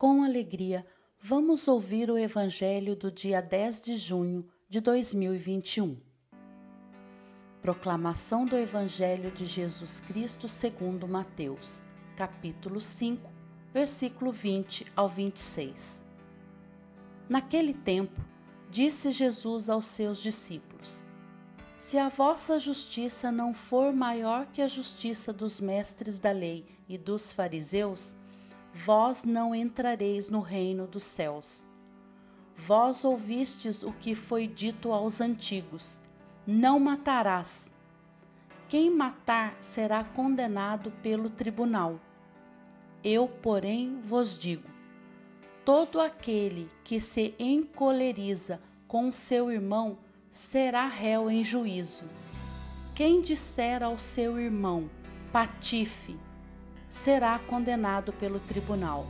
com alegria, vamos ouvir o Evangelho do dia 10 de junho de 2021. Proclamação do Evangelho de Jesus Cristo segundo Mateus, capítulo 5, versículo 20 ao 26. Naquele tempo, disse Jesus aos seus discípulos: Se a vossa justiça não for maior que a justiça dos mestres da lei e dos fariseus, vós não entrareis no reino dos céus. Vós ouvistes o que foi dito aos antigos: Não matarás. Quem matar será condenado pelo tribunal. Eu, porém, vos digo: todo aquele que se encoleriza com seu irmão será réu em juízo. Quem disser ao seu irmão, patife, será condenado pelo tribunal.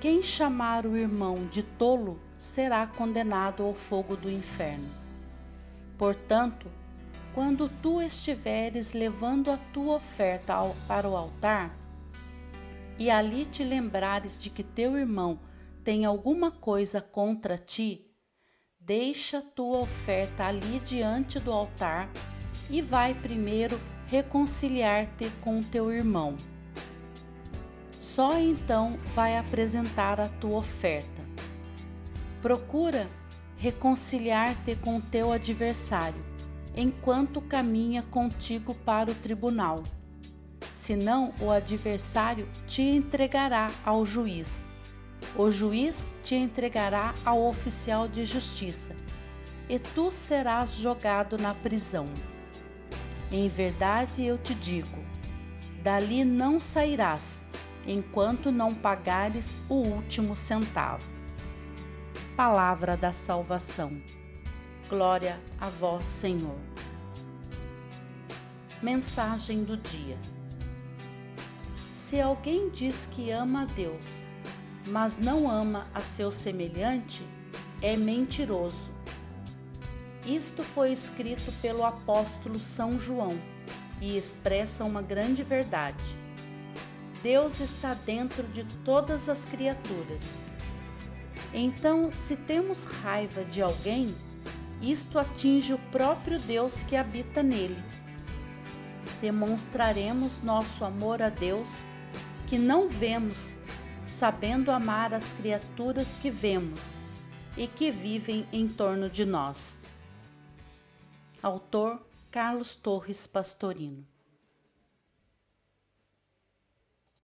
Quem chamar o irmão de tolo será condenado ao fogo do inferno. Portanto, quando tu estiveres levando a tua oferta ao, para o altar, e ali te lembrares de que teu irmão tem alguma coisa contra ti, deixa tua oferta ali diante do altar e vai primeiro reconciliar-te com teu irmão só então vai apresentar a tua oferta. Procura reconciliar-te com teu adversário, enquanto caminha contigo para o tribunal. Senão, o adversário te entregará ao juiz. O juiz te entregará ao oficial de justiça, e tu serás jogado na prisão. Em verdade eu te digo: dali não sairás enquanto não pagares o último centavo. Palavra da salvação. Glória a vós, Senhor. Mensagem do dia. Se alguém diz que ama a Deus, mas não ama a seu semelhante, é mentiroso. Isto foi escrito pelo apóstolo São João e expressa uma grande verdade Deus está dentro de todas as criaturas. Então, se temos raiva de alguém, isto atinge o próprio Deus que habita nele. Demonstraremos nosso amor a Deus que não vemos, sabendo amar as criaturas que vemos e que vivem em torno de nós. Autor Carlos Torres Pastorino